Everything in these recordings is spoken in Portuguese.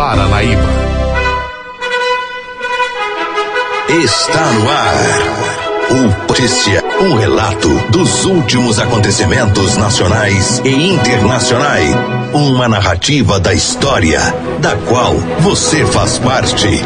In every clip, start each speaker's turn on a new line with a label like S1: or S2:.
S1: Paranaíba.
S2: Está no ar. O Notícia, um relato dos últimos acontecimentos nacionais e internacionais. Uma narrativa da história, da qual você faz parte.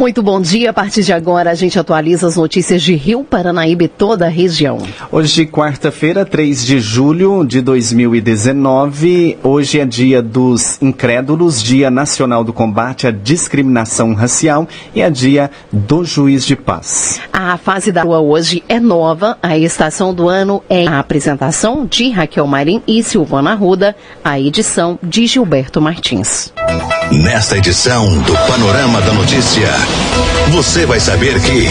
S3: Muito bom dia. A partir de agora, a gente atualiza as notícias de Rio Paranaíba e toda a região.
S4: Hoje, quarta-feira, 3 de julho de 2019. Hoje é dia dos incrédulos, Dia Nacional do Combate à Discriminação Racial e é dia do Juiz de Paz.
S3: A fase da rua hoje é nova. A estação do ano é a apresentação de Raquel Marim e Silvana Ruda, a edição de Gilberto Martins.
S2: Nesta edição do Panorama da Notícia, você vai saber que.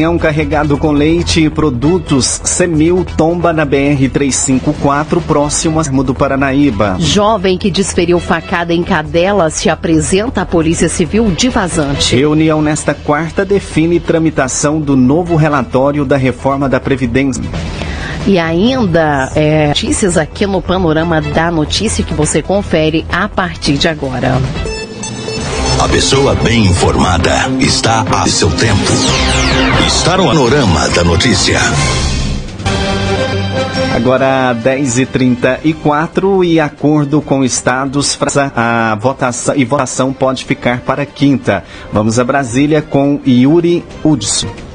S4: É um carregado com leite e produtos Semil tomba na BR-354, próximo ao do Paranaíba.
S3: Jovem que desferiu facada em cadela se apresenta à Polícia Civil de vazante.
S4: Reunião nesta quarta define tramitação do novo relatório da reforma da Previdência.
S3: E ainda é, notícias aqui no Panorama da Notícia que você confere a partir de agora.
S2: A pessoa bem informada está a seu tempo. Está no panorama da notícia.
S4: Agora 10h34 e acordo com estados, a votação e votação pode ficar para quinta. Vamos a Brasília com Yuri Hudson.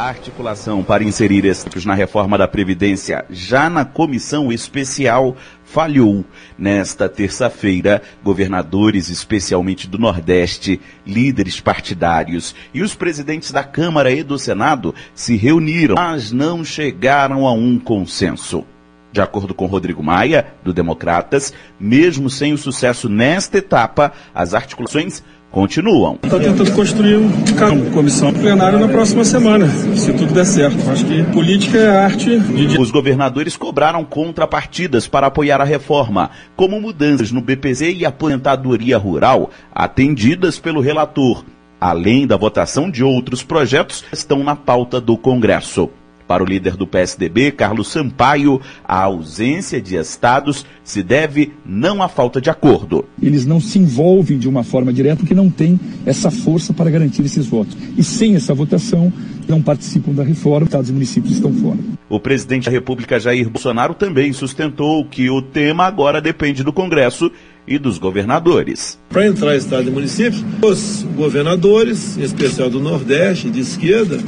S5: A articulação para inserir esses na reforma da Previdência já na comissão especial falhou. Nesta terça-feira, governadores, especialmente do Nordeste, líderes partidários e os presidentes da Câmara e do Senado se reuniram, mas não chegaram a um consenso. De acordo com Rodrigo Maia, do Democratas, mesmo sem o sucesso nesta etapa, as articulações continuam.
S6: Está tentando construir um comissão plenária na próxima semana, se tudo der certo. Acho que política é arte de...
S5: Os governadores cobraram contrapartidas para apoiar a reforma, como mudanças no BPZ e aposentadoria rural, atendidas pelo relator, além da votação de outros projetos que estão na pauta do Congresso. Para o líder do PSDB, Carlos Sampaio, a ausência de estados se deve não à falta de acordo.
S7: Eles não se envolvem de uma forma direta porque não têm essa força para garantir esses votos. E sem essa votação, não participam da reforma, estados e municípios estão fora.
S5: O presidente da República, Jair Bolsonaro, também sustentou que o tema agora depende do Congresso e dos governadores.
S8: Para entrar Estado e municípios, os governadores, em especial do Nordeste, de esquerda,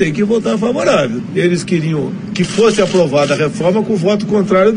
S8: tem que votar favorável. Eles queriam que fosse aprovada a reforma com voto contrário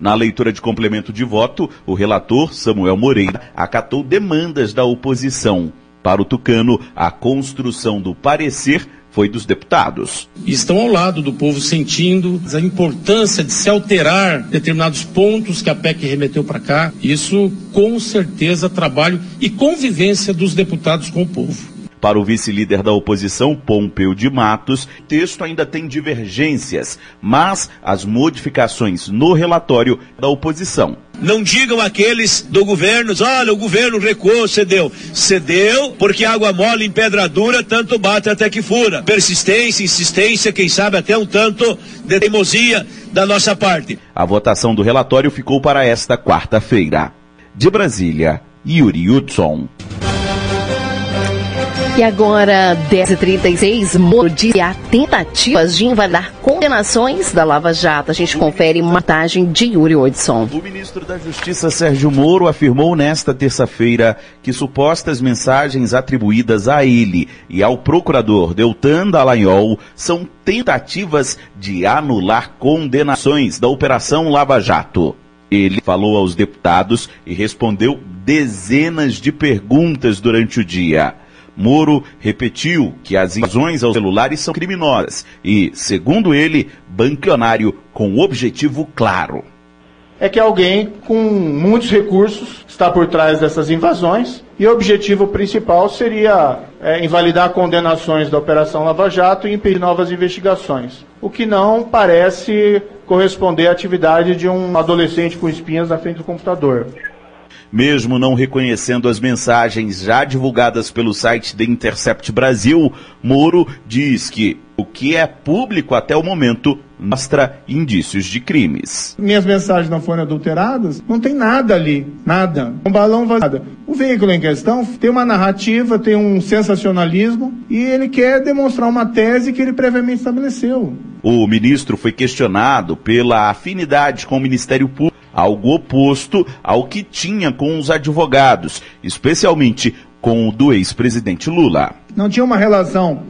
S5: Na leitura de complemento de voto, o relator Samuel Moreira acatou demandas da oposição. Para o Tucano, a construção do parecer foi dos deputados.
S9: Estão ao lado do povo sentindo a importância de se alterar determinados pontos que a PEC remeteu para cá. Isso, com certeza, trabalho e convivência dos deputados com o povo.
S5: Para o vice-líder da oposição, Pompeu de Matos, o texto ainda tem divergências, mas as modificações no relatório da oposição.
S10: Não digam aqueles do governo, olha, o governo recuou, cedeu. Cedeu porque água mole em pedra dura tanto bate até que fura. Persistência, insistência, quem sabe até um tanto de teimosia da nossa parte.
S5: A votação do relatório ficou para esta quarta-feira. De Brasília, Yuri Hudson.
S3: E agora, 10h36, Moro diz há tentativas de invalidar condenações da Lava Jato. A gente confere montagem de Yuri Odson.
S5: O ministro da Justiça, Sérgio Moro, afirmou nesta terça-feira que supostas mensagens atribuídas a ele e ao procurador Deltan Dallagnol são tentativas de anular condenações da Operação Lava Jato. Ele falou aos deputados e respondeu dezenas de perguntas durante o dia. Moro repetiu que as invasões aos celulares são criminosas e, segundo ele, banquionário com objetivo claro.
S11: É que alguém com muitos recursos está por trás dessas invasões e o objetivo principal seria é, invalidar condenações da Operação Lava Jato e impedir novas investigações, o que não parece corresponder à atividade de um adolescente com espinhas na frente do computador.
S5: Mesmo não reconhecendo as mensagens já divulgadas pelo site The Intercept Brasil, Moro diz que o que é público até o momento mostra indícios de crimes.
S11: Minhas mensagens não foram adulteradas, não tem nada ali, nada. Um balão vazado. O veículo em questão tem uma narrativa, tem um sensacionalismo e ele quer demonstrar uma tese que ele previamente estabeleceu.
S5: O ministro foi questionado pela afinidade com o Ministério Público, algo oposto ao que tinha com os advogados, especialmente com o do ex-presidente Lula.
S11: Não tinha uma relação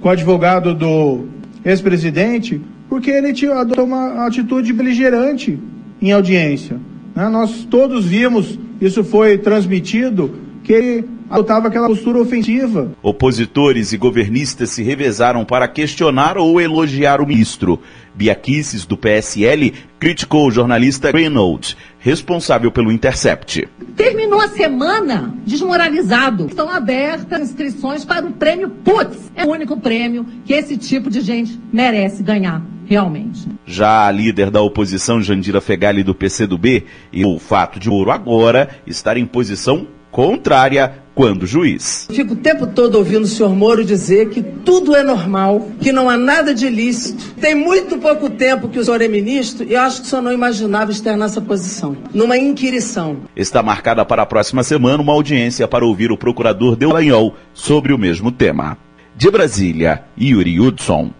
S11: com o advogado do ex-presidente porque ele tinha adotou uma atitude beligerante em audiência. Né? Nós todos vimos, isso foi transmitido, que ele adotava aquela postura ofensiva.
S5: Opositores e governistas se revezaram para questionar ou elogiar o ministro. Bia Kicis, do PSL, criticou o jornalista Reynolds, responsável pelo Intercept.
S1: Terminou a semana desmoralizado. Estão abertas inscrições para o prêmio Putz. É o único prêmio que esse tipo de gente merece ganhar. Realmente.
S5: Já a líder da oposição, Jandira Fegali, do PCdoB, e o fato de Ouro agora estar em posição contrária quando juiz.
S12: Fico o tempo todo ouvindo o senhor Moro dizer que tudo é normal, que não há nada de ilícito. Tem muito pouco tempo que o senhor é ministro e acho que o senhor não imaginava estar nessa posição, numa inquirição.
S5: Está marcada para a próxima semana uma audiência para ouvir o procurador Deulanhol sobre o mesmo tema. De Brasília, Yuri Hudson.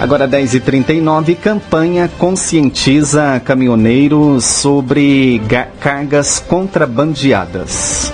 S4: Agora 10h39, campanha conscientiza caminhoneiros sobre cargas contrabandeadas.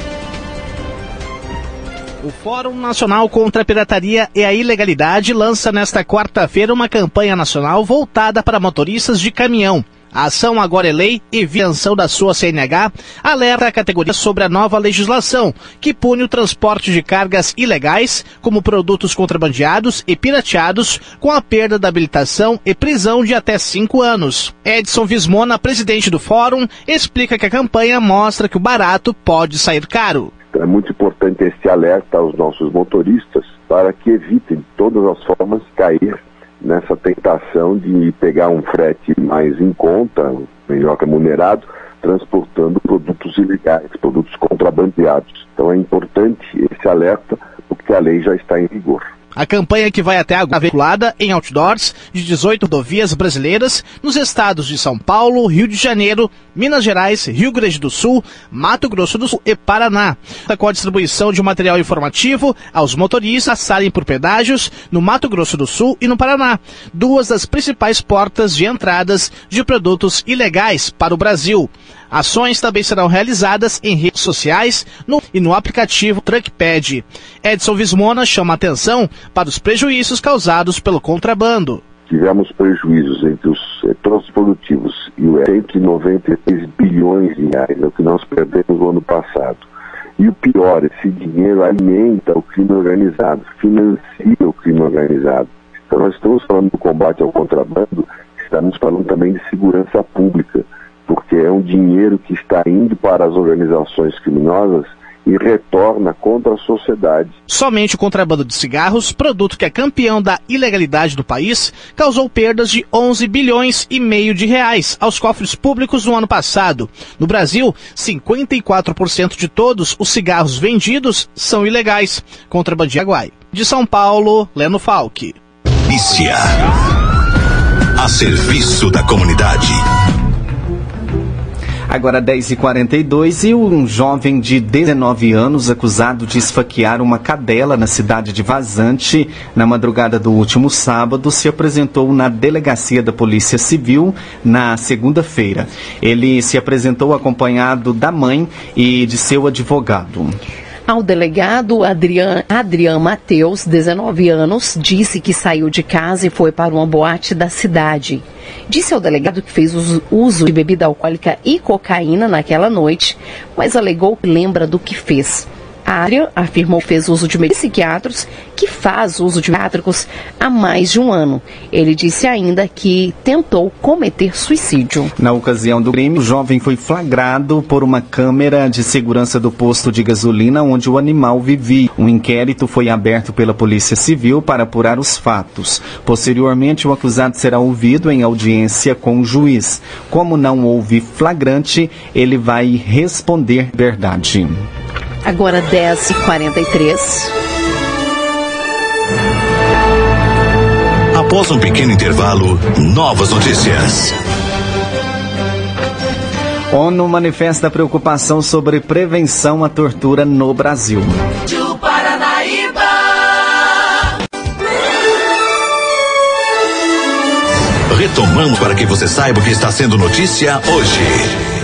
S13: O Fórum Nacional contra a Pirataria e a Ilegalidade lança nesta quarta-feira uma campanha nacional voltada para motoristas de caminhão. A ação agora é lei e viação da sua CNH alerta a categoria sobre a nova legislação que pune o transporte de cargas ilegais, como produtos contrabandeados e pirateados, com a perda da habilitação e prisão de até cinco anos. Edson Vismona, presidente do fórum, explica que a campanha mostra que o barato pode sair caro.
S14: É muito importante esse alerta aos nossos motoristas para que evitem de todas as formas cair nessa tentação de pegar um frete mais em conta, melhor remunerado, transportando produtos ilegais, produtos contrabandeados. Então é importante esse alerta, porque a lei já está em vigor.
S13: A campanha que vai até agora veiculada em outdoors de 18 rodovias brasileiras nos estados de São Paulo, Rio de Janeiro, Minas Gerais, Rio Grande do Sul, Mato Grosso do Sul e Paraná. Com a distribuição de material informativo aos motoristas passarem por pedágios no Mato Grosso do Sul e no Paraná, duas das principais portas de entradas de produtos ilegais para o Brasil. Ações também serão realizadas em redes sociais no, e no aplicativo Truckpad. Edson Vismona chama atenção para os prejuízos causados pelo contrabando.
S14: Tivemos prejuízos entre os setores produtivos e o 193 bilhões de reais, é o que nós perdemos no ano passado. E o pior, esse dinheiro alimenta o crime organizado, financia o crime organizado. Então nós estamos falando do combate ao contrabando, estamos falando também de segurança pública porque é um dinheiro que está indo para as organizações criminosas e retorna contra a sociedade.
S13: Somente o contrabando de cigarros, produto que é campeão da ilegalidade do país, causou perdas de 11 bilhões e meio de reais aos cofres públicos no ano passado. No Brasil, 54% de todos os cigarros vendidos são ilegais. Contrabandia De São Paulo, Leno Falck.
S2: Polícia. A serviço da comunidade.
S4: Agora 10h42 e um jovem de 19 anos acusado de esfaquear uma cadela na cidade de Vazante na madrugada do último sábado se apresentou na delegacia da Polícia Civil na segunda-feira. Ele se apresentou acompanhado da mãe e de seu advogado.
S3: Ao delegado Adrian, Adrian Mateus, 19 anos, disse que saiu de casa e foi para uma boate da cidade. Disse ao delegado que fez uso de bebida alcoólica e cocaína naquela noite, mas alegou que lembra do que fez. A área afirmou que fez uso de psiquiatros, que faz uso de psiquiátricos há mais de um ano. Ele disse ainda que tentou cometer suicídio.
S4: Na ocasião do crime, o jovem foi flagrado por uma câmera de segurança do posto de gasolina onde o animal vivia. Um inquérito foi aberto pela Polícia Civil para apurar os fatos. Posteriormente, o acusado será ouvido em audiência com o juiz. Como não houve flagrante, ele vai responder verdade.
S3: Agora 10h43.
S2: Após um pequeno intervalo, novas notícias.
S4: ONU manifesta preocupação sobre prevenção à tortura no Brasil.
S2: Retomamos para que você saiba o que está sendo notícia hoje.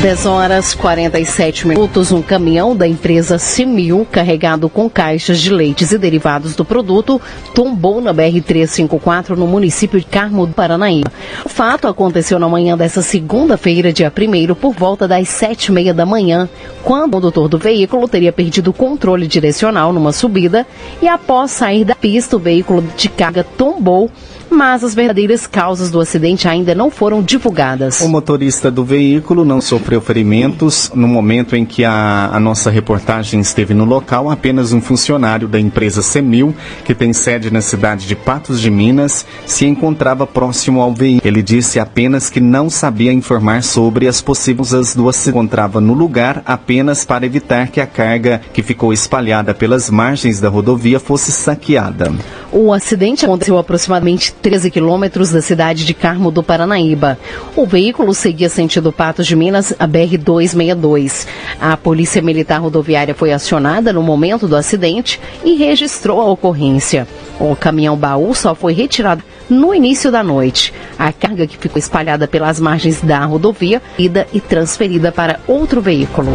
S3: 10 horas 47 minutos, um caminhão da empresa Simil, carregado com caixas de leites e derivados do produto, tombou na BR-354 no município de Carmo do Paranaíba. O fato aconteceu na manhã dessa segunda-feira, dia 1 por volta das sete e meia da manhã, quando o condutor do veículo teria perdido o controle direcional numa subida e após sair da pista, o veículo de carga tombou mas as verdadeiras causas do acidente ainda não foram divulgadas.
S4: O motorista do veículo não sofreu ferimentos. No momento em que a, a nossa reportagem esteve no local, apenas um funcionário da empresa Semil, que tem sede na cidade de Patos de Minas, se encontrava próximo ao veículo. Ele disse apenas que não sabia informar sobre as possíveis do acidente. Encontrava no lugar apenas para evitar que a carga que ficou espalhada pelas margens da rodovia fosse saqueada.
S3: O acidente aconteceu aproximadamente 13 quilômetros da cidade de Carmo do Paranaíba. O veículo seguia sentido Patos de Minas, a BR-262. A Polícia Militar Rodoviária foi acionada no momento do acidente e registrou a ocorrência. O caminhão baú só foi retirado no início da noite. A carga que ficou espalhada pelas margens da rodovia, ida e transferida para outro veículo.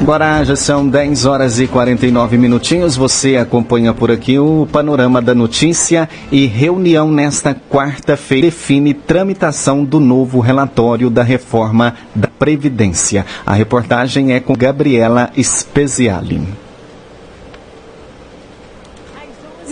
S4: Agora já são 10 horas e 49 minutinhos. Você acompanha por aqui o panorama da notícia e reunião nesta quarta-feira define tramitação do novo relatório da reforma da Previdência. A reportagem é com Gabriela Speziali.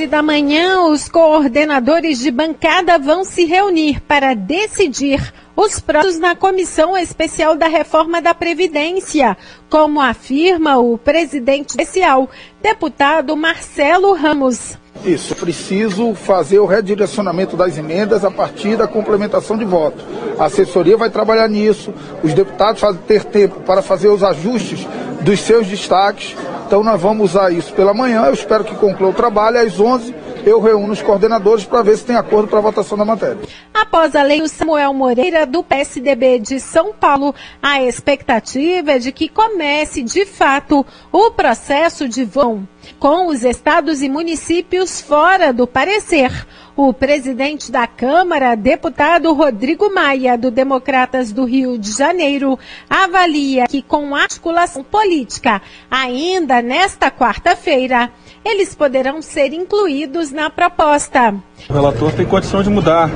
S15: 11 da manhã, os coordenadores de bancada vão se reunir para decidir os prazos na Comissão Especial da Reforma da Previdência, como afirma o presidente especial, deputado Marcelo Ramos.
S16: Isso, preciso fazer o redirecionamento das emendas a partir da complementação de voto. A assessoria vai trabalhar nisso, os deputados vão ter tempo para fazer os ajustes dos seus destaques. Então nós vamos usar isso pela manhã, eu espero que conclua o trabalho às 11 eu reúno os coordenadores para ver se tem acordo para a votação da matéria.
S15: Após a lei, o Samuel Moreira, do PSDB de São Paulo, a expectativa é de que comece, de fato, o processo de vão com os estados e municípios fora do parecer. O presidente da Câmara, deputado Rodrigo Maia, do Democratas do Rio de Janeiro, avalia que com articulação política, ainda nesta quarta-feira, eles poderão ser incluídos na proposta.
S6: O relator tem condição de mudar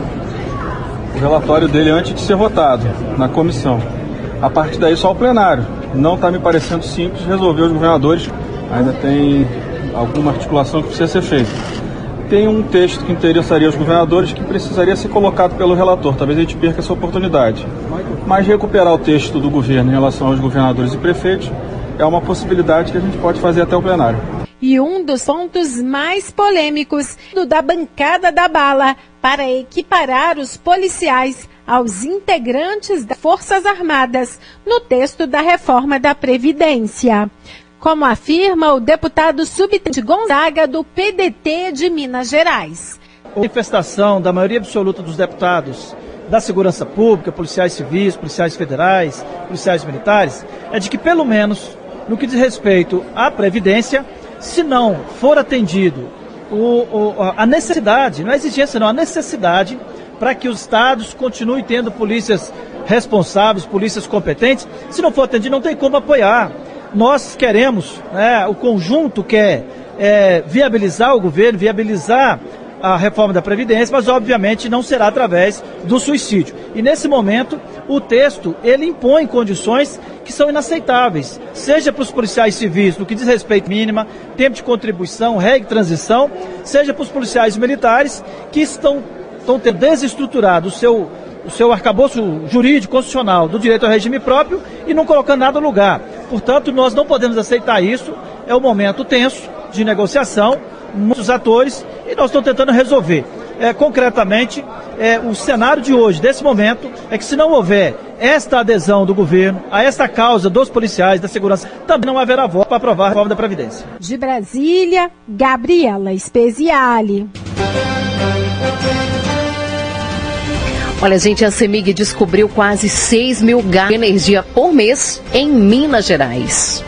S6: o relatório dele antes de ser votado na comissão. A partir daí, só o plenário. Não está me parecendo simples resolver os governadores. Ainda tem alguma articulação que precisa ser feita. Tem um texto que interessaria aos governadores que precisaria ser colocado pelo relator. Talvez a gente perca essa oportunidade. Mas recuperar o texto do governo em relação aos governadores e prefeitos é uma possibilidade que a gente pode fazer até o plenário
S15: e um dos pontos mais polêmicos do da bancada da bala para equiparar os policiais aos integrantes das Forças Armadas no texto da reforma da Previdência. Como afirma o deputado subtenente Gonzaga do PDT de Minas Gerais.
S17: A manifestação da maioria absoluta dos deputados da segurança pública, policiais civis, policiais federais, policiais militares, é de que pelo menos no que diz respeito à Previdência, se não for atendido o, o, a necessidade, não é exigência não, a necessidade para que os estados continuem tendo polícias responsáveis, polícias competentes, se não for atendido não tem como apoiar. Nós queremos, né, o conjunto quer é, viabilizar o governo, viabilizar a reforma da Previdência, mas obviamente não será através do suicídio. E nesse momento, o texto, ele impõe condições que são inaceitáveis, seja para os policiais civis, no que diz respeito mínima, tempo de contribuição, regra de transição, seja para os policiais militares, que estão, estão tendo desestruturado o seu, o seu arcabouço jurídico, constitucional, do direito ao regime próprio e não colocando nada no lugar. Portanto, nós não podemos aceitar isso, é um momento tenso de negociação, muitos atores, e nós estamos tentando resolver. É, concretamente, é, o cenário de hoje, desse momento, é que se não houver esta adesão do governo a esta causa dos policiais, da segurança, também não haverá voto para aprovar a reforma da Previdência.
S15: De Brasília, Gabriela Speziale.
S3: Olha, gente, a CEMIG descobriu quase 6 mil gastos de energia por mês em Minas Gerais.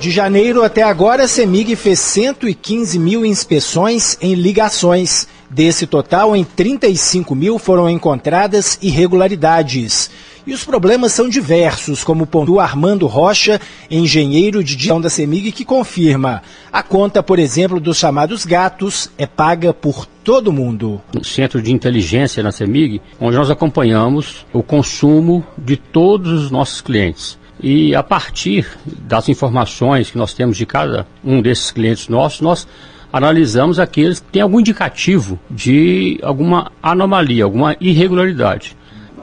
S18: De janeiro até agora, a CEMIG fez 115 mil inspeções em ligações. Desse total, em 35 mil foram encontradas irregularidades. E os problemas são diversos, como pontua Armando Rocha, engenheiro de gestão da CEMIG, que confirma. A conta, por exemplo, dos chamados gatos é paga por todo mundo.
S19: Um centro de inteligência na CEMIG, onde nós acompanhamos o consumo de todos os nossos clientes. E a partir das informações que nós temos de cada um desses clientes nossos, nós analisamos aqueles que têm algum indicativo de alguma anomalia, alguma irregularidade.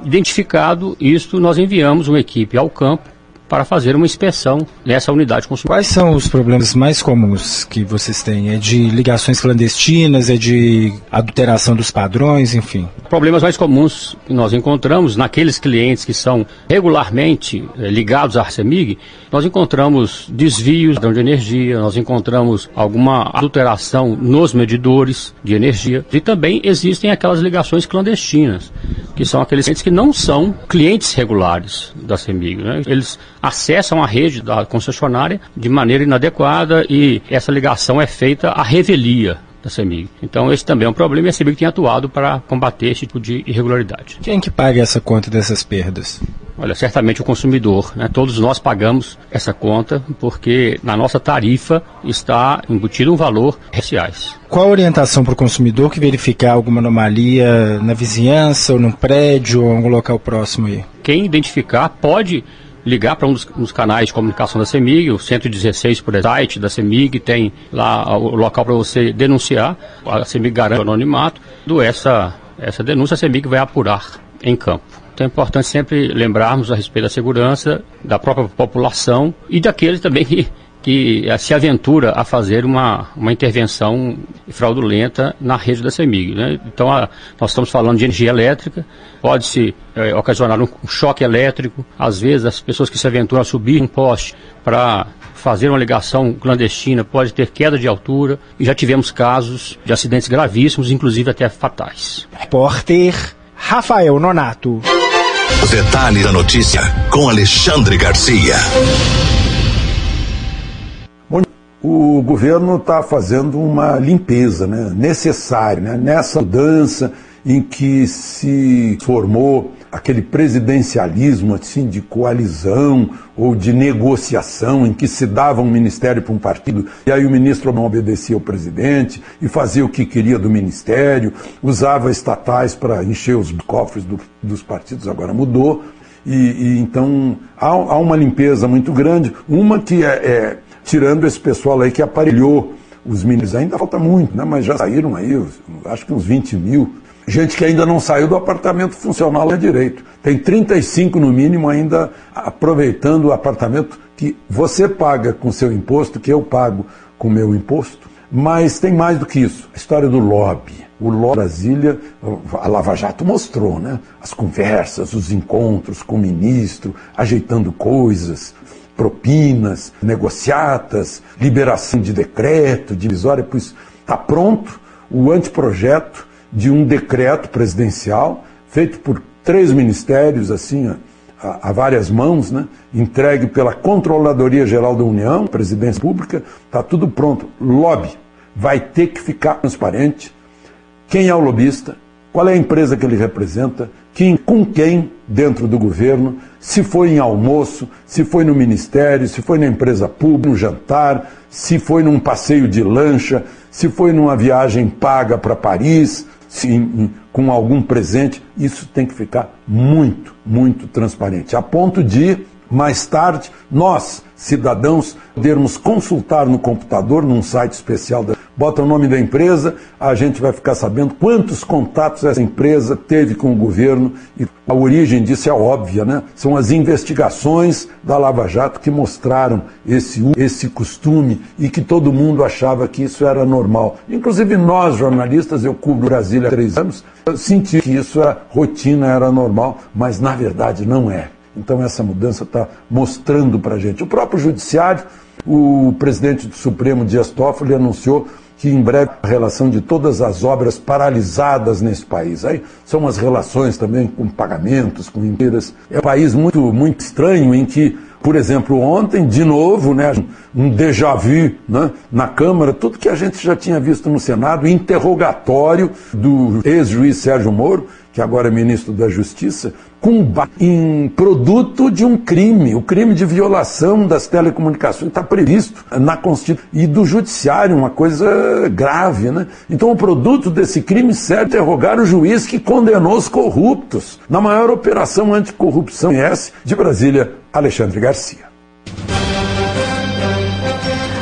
S19: Identificado isto, nós enviamos uma equipe ao campo para fazer uma inspeção nessa unidade consumidora.
S18: Quais são os problemas mais comuns que vocês têm? É de ligações clandestinas, é de adulteração dos padrões, enfim?
S19: Problemas mais comuns que nós encontramos naqueles clientes que são regularmente eh, ligados à Arcemig, nós encontramos desvios de energia, nós encontramos alguma adulteração nos medidores de energia e também existem aquelas ligações clandestinas, que são aqueles clientes que não são clientes regulares da CEMIG. Né? Eles acessam a rede da concessionária de maneira inadequada e essa ligação é feita à revelia da CEMIG. Então esse também é um problema e a CEMIG tem atuado para combater esse tipo de irregularidade.
S18: Quem que paga essa conta dessas perdas?
S19: Olha, certamente o consumidor, né? Todos nós pagamos essa conta porque na nossa tarifa está embutido um valor reais.
S18: Qual a orientação para o consumidor que verificar alguma anomalia na vizinhança ou no prédio ou em algum local próximo aí?
S19: Quem identificar pode ligar para um dos, dos, canais de comunicação da CEMIG, o 116 por site da CEMIG, tem lá o local para você denunciar, a CEMIG garante o anonimato, do essa, essa denúncia a CEMIG vai apurar em campo. Então é importante sempre lembrarmos a respeito da segurança da própria população e daqueles também que que eh, se aventura a fazer uma, uma intervenção fraudulenta na rede da CEMIG. Né? Então, a, nós estamos falando de energia elétrica, pode-se é, ocasionar um, um choque elétrico, às vezes as pessoas que se aventuram a subir um poste para fazer uma ligação clandestina pode ter queda de altura e já tivemos casos de acidentes gravíssimos, inclusive até fatais.
S18: Repórter Rafael Nonato.
S2: Os detalhes da notícia com Alexandre Garcia
S20: o governo está fazendo uma limpeza né, necessária né, nessa mudança em que se formou aquele presidencialismo assim de coalizão ou de negociação em que se dava um ministério para um partido e aí o ministro não obedecia ao presidente e fazia o que queria do ministério, usava estatais para encher os cofres do, dos partidos, agora mudou. E, e então há, há, uma limpeza muito grande, uma que é, é tirando esse pessoal aí que aparelhou os meninos. Ainda falta muito, né? mas já saíram aí, acho que uns 20 mil. Gente que ainda não saiu do apartamento funcional é direito. Tem 35 no mínimo ainda aproveitando o apartamento que você paga com seu imposto, que eu pago com meu imposto. Mas tem mais do que isso. A história do lobby. O lobby Brasília, a Lava Jato mostrou, né? As conversas, os encontros com o ministro, ajeitando coisas, propinas, negociatas, liberação de decreto, divisória, pois está pronto o anteprojeto de um decreto presidencial feito por três ministérios, assim, a, a várias mãos, né? entregue pela Controladoria Geral da União, Presidência Pública, está tudo pronto. Lobby vai ter que ficar transparente. Quem é o lobista? Qual é a empresa que ele representa? Quem, com quem dentro do governo? Se foi em almoço, se foi no ministério, se foi na empresa pública, no jantar, se foi num passeio de lancha, se foi numa viagem paga para Paris, se, com algum presente. Isso tem que ficar muito, muito transparente. A ponto de, mais tarde, nós, cidadãos, podermos consultar no computador, num site especial da bota o nome da empresa, a gente vai ficar sabendo quantos contatos essa empresa teve com o governo e a origem disso é óbvia, né? São as investigações da Lava Jato que mostraram esse, esse costume e que todo mundo achava que isso era normal. Inclusive nós, jornalistas, eu cubro Brasília há três anos, senti que isso era rotina, era normal, mas na verdade não é. Então essa mudança está mostrando para a gente. O próprio Judiciário, o presidente do Supremo, Dias Toffoli, anunciou que em breve a relação de todas as obras paralisadas nesse país. Aí são as relações também com pagamentos, com empresas. É um país muito, muito estranho em que, por exemplo, ontem, de novo, né, um déjà vu né, na Câmara, tudo que a gente já tinha visto no Senado, interrogatório do ex-juiz Sérgio Moro, que agora é ministro da Justiça, com em produto de um crime, o crime de violação das telecomunicações está previsto na Constituição e do Judiciário, uma coisa grave, né? Então o produto desse crime serve interrogar o juiz que condenou os corruptos na maior operação anticorrupção de Brasília, Alexandre Garcia.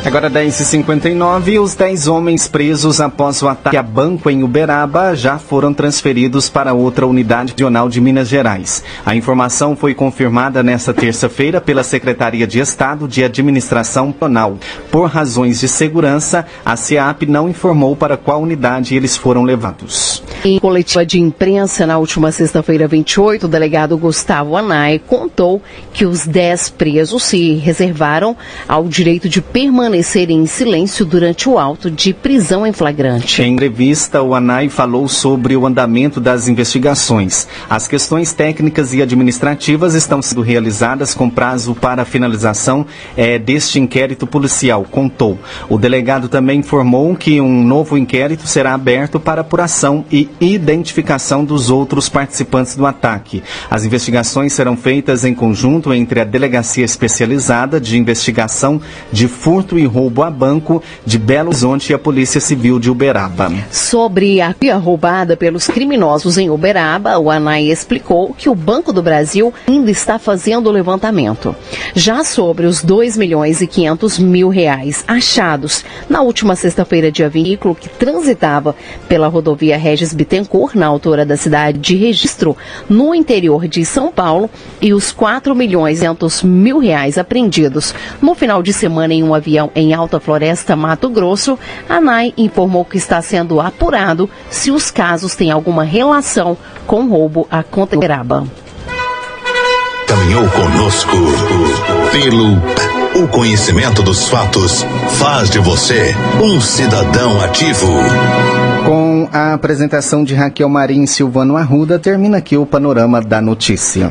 S4: Agora 10h59, os 10 homens presos após o ataque a banco em Uberaba já foram transferidos para outra unidade regional de Minas Gerais. A informação foi confirmada nesta terça-feira pela Secretaria de Estado de Administração Penal. Por razões de segurança, a SEAP não informou para qual unidade eles foram levados.
S3: Em coletiva de imprensa na última sexta-feira 28, o delegado Gustavo Anai contou que os 10 presos se reservaram ao direito de permanecer permanecerem em silêncio durante o auto de prisão em flagrante.
S4: Em entrevista, o ANAI falou sobre o andamento das investigações. As questões técnicas e administrativas estão sendo realizadas com prazo para finalização é, deste inquérito policial, contou. O delegado também informou que um novo inquérito será aberto para apuração e identificação dos outros participantes do ataque. As investigações serão feitas em conjunto entre a Delegacia Especializada de Investigação de Furto e roubo a banco de Belo Horizonte e a Polícia Civil de Uberaba.
S3: Sobre a via roubada pelos criminosos em Uberaba, o ANAI explicou que o Banco do Brasil ainda está fazendo o levantamento. Já sobre os 2 milhões e 500 mil reais achados na última sexta-feira de veículo que transitava pela rodovia Regis Bittencourt, na altura da cidade de registro, no interior de São Paulo, e os 4 milhões e 500 mil reais apreendidos no final de semana em um avião em Alta Floresta, Mato Grosso, a ANAI informou que está sendo apurado se os casos têm alguma relação com roubo a conta Uberaba.
S2: Caminhou conosco pelo o conhecimento dos fatos faz de você um cidadão ativo.
S4: Com a apresentação de Raquel Marim e Silvano Arruda, termina aqui o panorama da notícia.